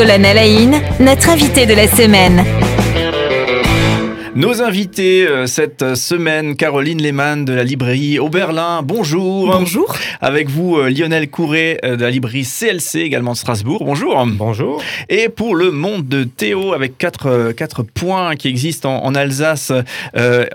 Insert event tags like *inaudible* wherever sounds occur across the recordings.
Colonne Alain, notre invité de la semaine. Nos invités euh, cette semaine, Caroline Lehmann de la librairie Oberlin, bonjour. Bonjour. Avec vous, euh, Lionel Courret euh, de la librairie CLC, également de Strasbourg, bonjour. Bonjour. Et pour le monde de Théo, avec quatre, quatre points qui existent en, Alsace,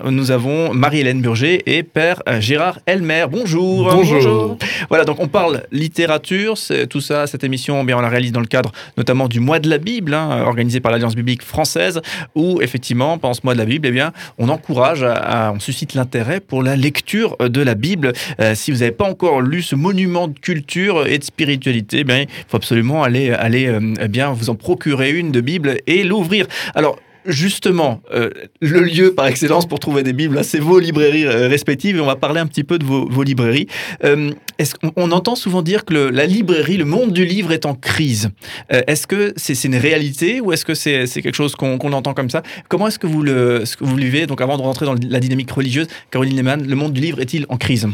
nous avons Marie-Hélène Burger et Père Gérard Elmer, bonjour. bonjour. Voilà, donc on parle littérature, tout ça, cette émission, bien, on la réalise dans le cadre notamment du mois de la Bible, hein, organisé par l'Alliance biblique française, où effectivement, pendant ce mois de la Bible, eh bien, on encourage, on suscite l'intérêt pour la lecture de la Bible. Euh, si vous n'avez pas encore lu ce monument de culture et de spiritualité, eh il faut absolument aller, aller euh, eh bien, vous en procurer une de Bible et l'ouvrir. Alors, justement, euh, le lieu par excellence pour trouver des Bibles, c'est vos librairies euh, respectives et on va parler un petit peu de vos, librairies. Euh, est-ce on entend souvent dire que la librairie, le monde du livre est en crise. est-ce que c'est une réalité ou est-ce que c'est quelque chose qu'on entend comme ça? Comment est-ce que vous le, ce que vous vivez? Donc avant de rentrer dans la dynamique religieuse, Caroline Lehmann, le monde du livre est-il en crise?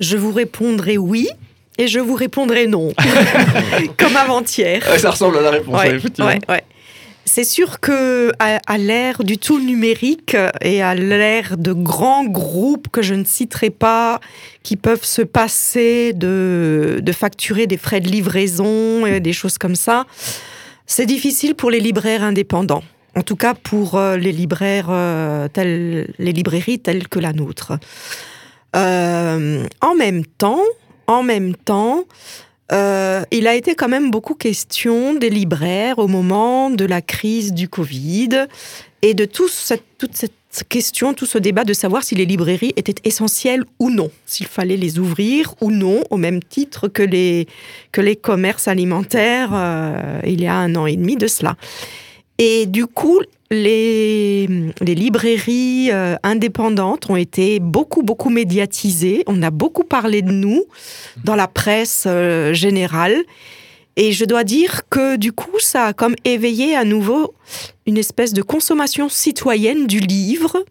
Je vous répondrai oui. Et je vous répondrai non, *laughs* comme avant-hier. ça ressemble à la réponse, effectivement. C'est sûr que à, l'ère du tout numérique et à l'ère de grands groupes que je ne citerai pas, qui peuvent se passer de, facturer des frais de livraison et des choses comme ça, c'est difficile pour les libraires indépendants. En tout cas pour euh, les libraires euh, librairies telles que la nôtre. Euh, en même temps, en même temps, euh, il a été quand même beaucoup question des libraires au moment de la crise du Covid et de toute cette question, tout ce débat de savoir si les librairies étaient essentielles ou non, s'il fallait les ouvrir ou non, au même titre que les, que les commerces alimentaires euh, il y a un an et demi de cela. Et du coup, les, librairies euh, indépendantes ont été beaucoup, beaucoup médiatisées. On a beaucoup parlé de nous dans la presse euh, générale. Et je dois dire que du coup, ça a comme éveillé à nouveau une espèce de consommation citoyenne du livre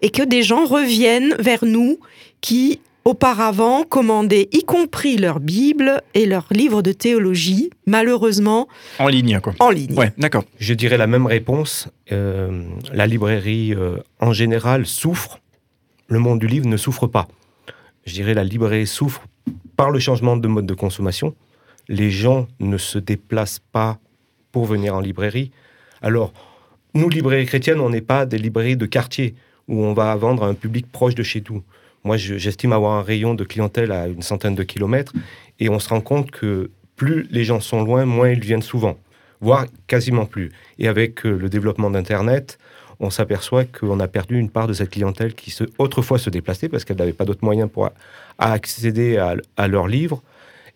et que des gens reviennent vers nous qui auparavant commandaient y compris leur Bible et leurs livres de théologie, malheureusement. En ligne, quoi. En ligne. Ouais, d'accord. Je dirais la même réponse. Euh, la librairie, euh, en général, souffre. Le monde du livre ne souffre pas. Je dirais la librairie souffre par le changement de mode de consommation. Les gens ne se déplacent pas pour venir en librairie. Alors, nous, librairies chrétiennes, on n'est pas des librairies de quartier où on va vendre à un public proche de chez nous. Moi, j'estime avoir un rayon de clientèle à une centaine de kilomètres et on se rend compte que plus les gens sont loin, moins ils viennent souvent, voire quasiment plus. Et avec euh, le développement d'Internet, on s'aperçoit qu'on a perdu une part de cette clientèle qui autrefois se déplaçait parce qu'elle n'avait pas d'autres moyens pour accéder à, leurs livres,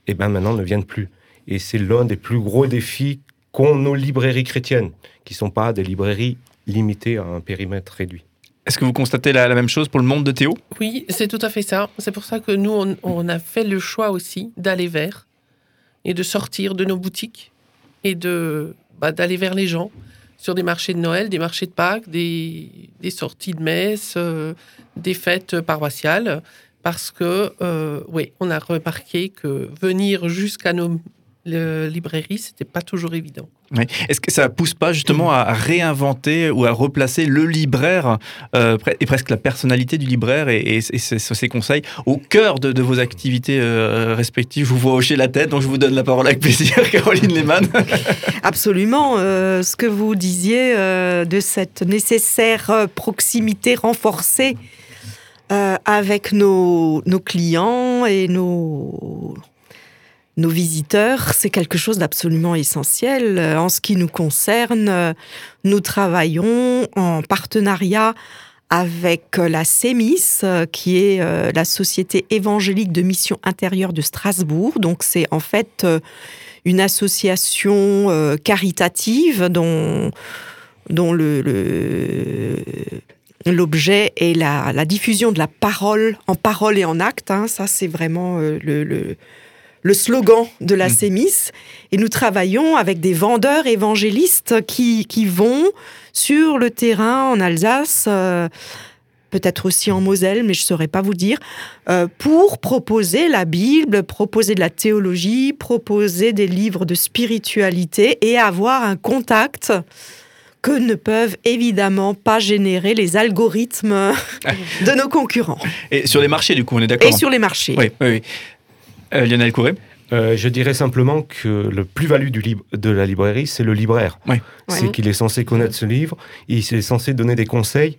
et bien maintenant ne viennent plus. Et c'est l'un des plus gros défis qu'ont nos librairies chrétiennes, qui ne sont pas des librairies limitées à un périmètre réduit. Est-ce que vous constatez la, même chose pour le monde de Théo? Oui, c'est tout à fait ça. C'est pour ça que nous, on, a fait le choix aussi d'aller vers et de sortir de nos boutiques et de bah, d'aller vers les gens sur des marchés de Noël, des marchés de Pâques, des, sorties de messe, euh, des fêtes paroissiales, parce que euh, oui, on a remarqué que venir jusqu'à nos librairies, c'était pas toujours évident. Est-ce que ça pousse pas justement à réinventer ou à replacer le libraire euh, et presque la personnalité du libraire et, ses, conseils au cœur de, vos activités euh, respectives? Je vous vois hocher la tête, donc je vous donne la parole avec plaisir, *laughs* Caroline Lehmann. Absolument. Euh, ce que vous disiez de cette nécessaire proximité renforcée avec nos, nos clients et nos nos visiteurs, c'est quelque chose d'absolument essentiel. Euh, en ce qui nous concerne, euh, nous travaillons en partenariat avec euh, la CEMIS, qui est la Société évangélique de mission intérieure de Strasbourg. Donc c'est en fait une association caritative dont, l'objet est la, diffusion de la parole en parole et en acte. Hein. Ça, c'est vraiment le slogan de la CEMIS. Mmh. Et nous travaillons avec des vendeurs évangélistes qui, qui vont sur le terrain en Alsace. Euh, peut-être aussi en Moselle, mais je ne saurais pas vous dire, euh, pour proposer la Bible, proposer de la théologie, proposer des livres de spiritualité et avoir un contact que ne peuvent évidemment pas générer les algorithmes *laughs* de nos concurrents. Et sur les marchés, du coup, on est d'accord Et sur les marchés. Oui, oui, oui. Euh, Lionel Couré Euh, je dirais simplement que le plus-value du lib- de la librairie, c'est le libraire. Oui. C'est Ouais. qu'il est censé connaître ce livre, il est censé donner des conseils,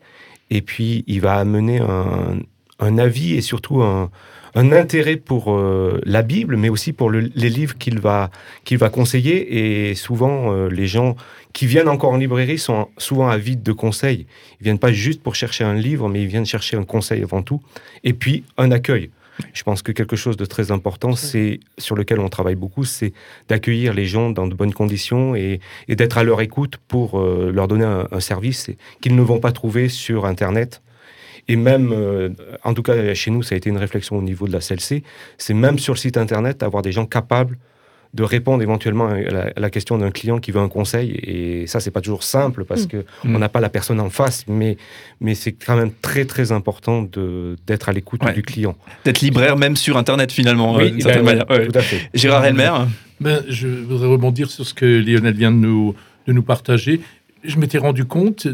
et puis il va amener un, un avis et surtout un, un intérêt pour euh, la Bible, mais aussi pour le- les livres qu'il va, qu'il va conseiller. Et souvent, euh, les gens qui viennent encore en librairie sont souvent avides de conseils. Ils viennent pas juste pour chercher un livre, mais ils viennent chercher un conseil avant tout. Et puis, un accueil. Je pense que quelque chose de très important, c'est sur lequel on travaille beaucoup, c'est d'accueillir les gens dans de bonnes conditions et, et d'être à leur écoute pour euh, leur donner un, un service qu'ils ne vont pas trouver sur Internet. Et même, euh, en tout cas chez nous, ça a été une réflexion au niveau de la CLC, c'est même sur le site Internet avoir des gens capables de répondre éventuellement à la, à la question d'un client qui veut un conseil. Et ça, c'est pas toujours simple parce Mm. que Mm. on n'a pas la personne en face, mais, mais c'est quand même très très important de- d'être à l'écoute Ouais. du client. D'être libraire même sur Internet, finalement, euh, d'une certaine ben, manière. Ouais. tout à fait. Gérard Elmer Ben, je voudrais rebondir sur ce que Lionel vient de nous, de nous partager. Je m'étais rendu compte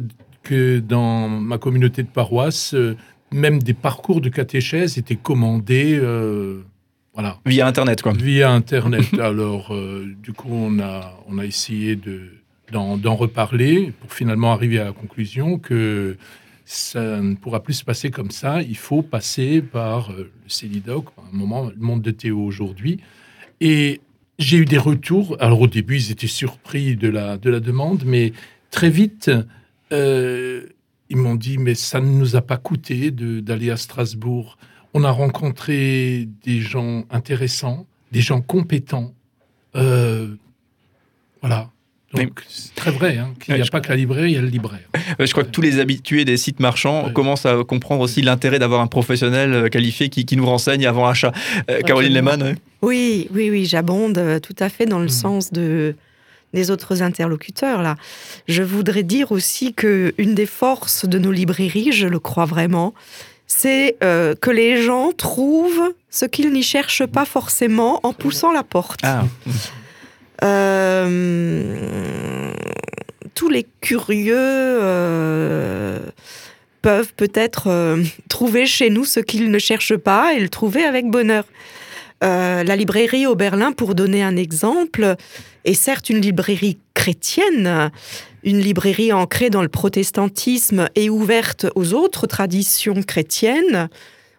que dans ma communauté de paroisse, euh, même des parcours de catéchèse étaient commandés euh, voilà, via Internet, quoi. via Internet. *laughs* Alors, euh, du coup, on a, on a essayé de, d'en, reparler pour finalement arriver à la conclusion que ça ne pourra plus se passer comme ça. Il faut passer par euh, le CELIDOC, par un moment, le monde de Théo aujourd'hui. Et j'ai eu des retours. Alors, au début, ils étaient surpris de la, de la demande, mais très vite, euh, ils m'ont dit Mais ça ne nous a pas coûté d'aller à Strasbourg. On a rencontré des gens intéressants, des gens compétents. Euh, voilà. Donc, c'est très vrai hein, qu'il n'y Ouais, a je- pas que la librairie, il y a le libraire. Je crois que tous les habitués des sites marchands Ouais. commencent à comprendre aussi l'intérêt d'avoir un professionnel euh, qualifié qui, qui nous renseigne avant achat. Euh, Caroline. Lehmann, ouais. Oui, oui, oui, j'abonde tout à fait dans le Mhm. sens de des autres interlocuteurs là. Je voudrais dire aussi que une des forces de nos librairies, je le crois vraiment, c'est euh, que les gens trouvent ce qu'ils n'y cherchent pas forcément en poussant la porte. Ah, Euh, tous les curieux euh, peuvent peut-être trouver chez nous ce qu'ils ne cherchent pas et le trouver avec bonheur. La librairie au Berlin, pour donner un exemple, est certes une librairie chrétienne, une librairie ancrée dans le protestantisme et ouverte aux autres traditions chrétiennes,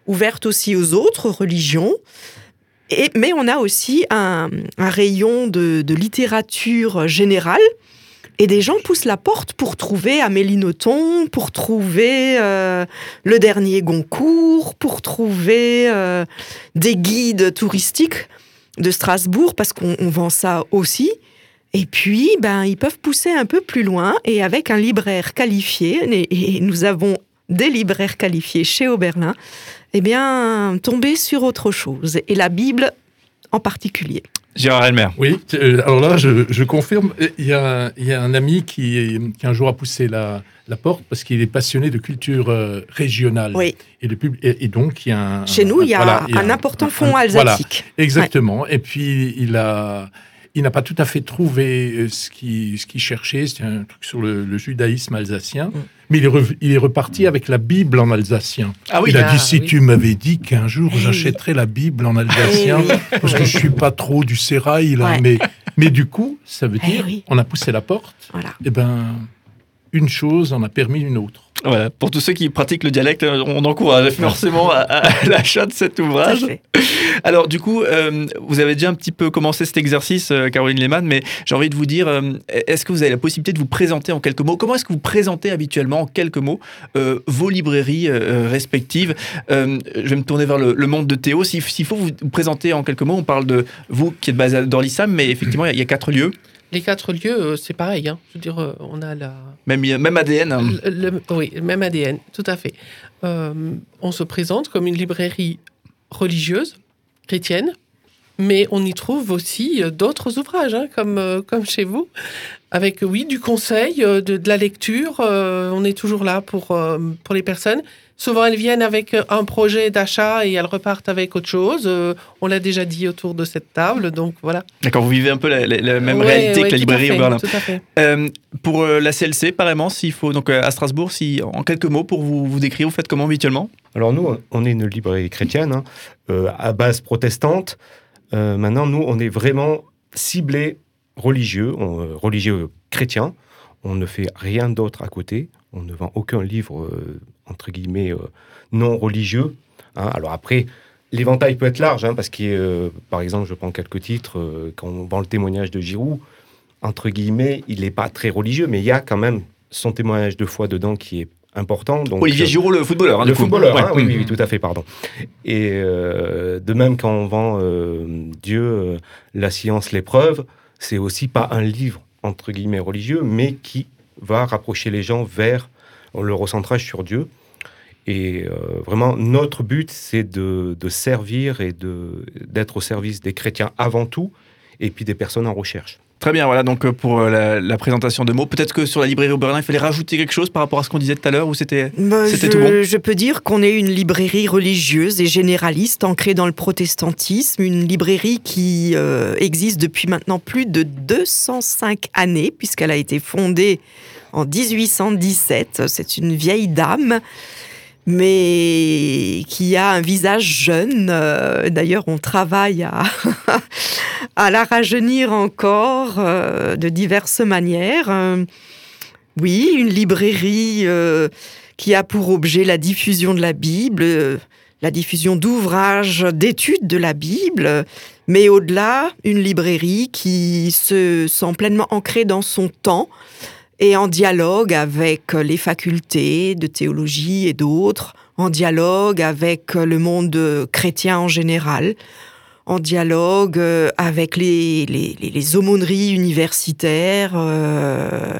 ouverte aussi aux autres religions. Et, mais on a aussi un, rayon de, littérature générale. Et des gens poussent la porte pour trouver Amélie Nothomb, pour trouver euh, le dernier Goncourt, pour trouver euh, des guides touristiques de Strasbourg, parce qu'on on vend ça aussi. Et puis, ben, ils peuvent pousser un peu plus loin et avec un libraire qualifié, et, et nous avons des libraires qualifiés chez Oberlin, eh bien, tomber sur autre chose. Et la Bible en particulier. Gérard Elmer. Oui, euh, alors là, je, je confirme, euh, il y, a, il y a un ami qui, qui un jour a poussé la, la porte parce qu'il est passionné de culture euh, régionale. Oui. Et, de pub- et, et donc, il y a un... Chez nous, il y a, voilà, un, important un- fond un- Voilà, alsatique. exactement. Et puis, il a... Il n'a pas tout à fait trouvé euh, ce qu'il ce cherchait, c'était un truc sur le, le judaïsme alsacien, Mm. mais il est, rev- il est reparti avec la Bible en alsacien. Ah oui, il a ah dit si oui. tu m'avais dit qu'un jour Eh j'achèterais la Bible en alsacien, Eh oui. parce que je suis pas trop du sérail là, Ouais. mais mais du coup ça veut Eh dire oui. on a poussé la porte, Voilà. et ben une chose en a permis une autre. Voilà. Pour tous ceux qui pratiquent le dialecte, euh, on encourage forcément à, à l'achat de cet ouvrage. Alors du coup, euh, vous avez déjà un petit peu commencé cet exercice, euh, Caroline Lehmann, mais j'ai envie de vous dire, euh, est-ce que vous avez la possibilité de vous présenter en quelques mots? Comment est-ce que vous présentez habituellement en quelques mots euh, vos librairies euh, respectives? Euh, Je vais me tourner vers le, le monde de Théo. S'il faut vous présenter en quelques mots, on parle de vous qui êtes basé à Dorlissam, mais effectivement, il y y, a quatre lieux, Les quatre lieux, euh, c'est pareil. hein. Je veux dire, euh, on a la, même, même ADN. hein. le, le- oui, même ADN, tout à fait. Euh, on se présente comme une librairie religieuse, chrétienne, mais on y trouve aussi d'autres ouvrages, hein, comme, comme chez vous, avec, oui, du conseil, de, de la lecture. euh, on est toujours là pour, pour les personnes Souvent, elles viennent avec euh, un projet d'achat et elles repartent avec autre chose. Euh, on l'a déjà dit autour de cette table, donc voilà. D'accord, vous vivez un peu la, la- la même Ouais, réalité ouais, que la librairie fait, au Berlin. Tout à fait. Euh, pour euh, la CLC, apparemment, s'il faut, donc euh, à Strasbourg, si, en quelques mots, pour vous, vous décrire, vous faites comment habituellement Alors nous, on- on est une librairie chrétienne, hein, euh, à base protestante. Euh, maintenant, nous, on est vraiment ciblé religieux, on- euh, religieux chrétien. On ne fait rien d'autre à côté. On ne vend aucun livre, euh, entre guillemets, euh, non religieux. hein. Alors après, l'éventail peut être large, hein, parce que, euh, par exemple, je prends quelques titres, euh, quand on vend le témoignage de Giroud, entre guillemets, il n'est pas très religieux, mais il y a quand même son témoignage de foi dedans qui est important. Donc, Olivier Giraud, le footballeur. hein, le footballeur, Ouais. oui, Mm. oui, oui, tout à fait, pardon. Et de même, quand on vend Dieu, la science, l'épreuve, c'est aussi pas un livre, entre guillemets, religieux, mais qui va rapprocher les gens vers le recentrage sur Dieu. Et euh, vraiment, notre but, c'est de, de servir et d'être au service des chrétiens avant tout, et puis des personnes en recherche. Très bien, voilà donc euh, pour euh, la, la présentation de mots. Peut-être que sur la librairie au Berlin, il fallait rajouter quelque chose par rapport à ce qu'on disait tout à l'heure ou c'était. Bah, tout bon? je peux dire qu'on est une librairie religieuse et généraliste ancrée dans le protestantisme, une librairie qui euh, existe depuis maintenant plus de 205 années puisqu'elle a été fondée en 1817. C'est une vieille dame mais qui a un visage jeune. Euh, D'ailleurs, on travaille à, *laughs* à la rajeunir encore euh, de diverses manières. Euh, oui, une librairie qui a pour objet la diffusion de la Bible, la diffusion d'ouvrages, d'études de la Bible, mais au-delà, une librairie qui se sent pleinement ancrée dans son temps et en dialogue avec les facultés de théologie et d'autres, en dialogue avec le monde chrétien en général, en dialogue euh, avec les, les, les- aumôneries universitaires. euh,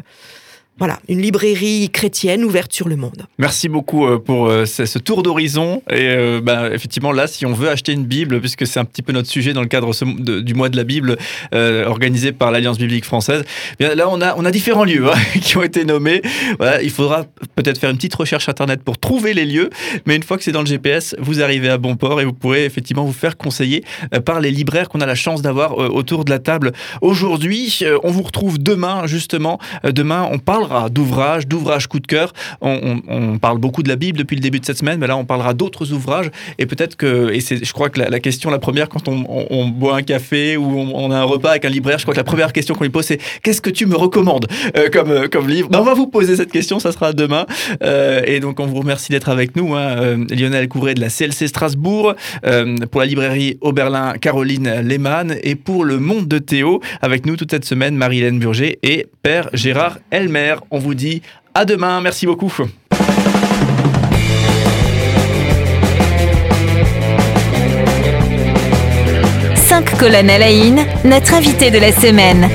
voilà, une librairie chrétienne ouverte sur le monde. Merci beaucoup euh, pour euh, ce, tour d'horizon. Et euh, bah, effectivement, là, si on veut acheter une Bible, puisque c'est un petit peu notre sujet dans le cadre du mois de la Bible organisé par l'Alliance biblique française, eh bien, là, on a, on a différents lieux hein, *laughs* qui ont été nommés. Voilà, il faudra peut-être faire une petite recherche Internet pour trouver les lieux. Mais une fois que c'est dans le GPS, vous arrivez à bon port et vous pourrez effectivement vous faire conseiller par les libraires qu'on a la chance d'avoir autour de la table aujourd'hui. On vous retrouve demain, justement. Demain, on parlera d'ouvrages, d'ouvrages coup de cœur. On, parle beaucoup de la Bible depuis le début de cette semaine, mais là, on parlera d'autres ouvrages. Et peut-être que, et je crois que la, question, la première, quand on, boit un café ou on, a un repas avec un libraire, je crois que la première question qu'on lui pose, c'est qu'est-ce que tu me recommandes euh, comme, euh, comme livre? Ben, On va vous poser cette question, ça sera demain. Euh, et donc, on vous remercie d'être avec nous. hein. Lionel Couvret de la CLC Strasbourg, pour la librairie Oberlin, Caroline Lehmann, et pour le monde de Théo, avec nous toute cette semaine, Marie-Hélène Burger et Père Gérard Elmer. On vous dit à demain. Merci beaucoup. Cinq colonnes à la notre invité de la semaine.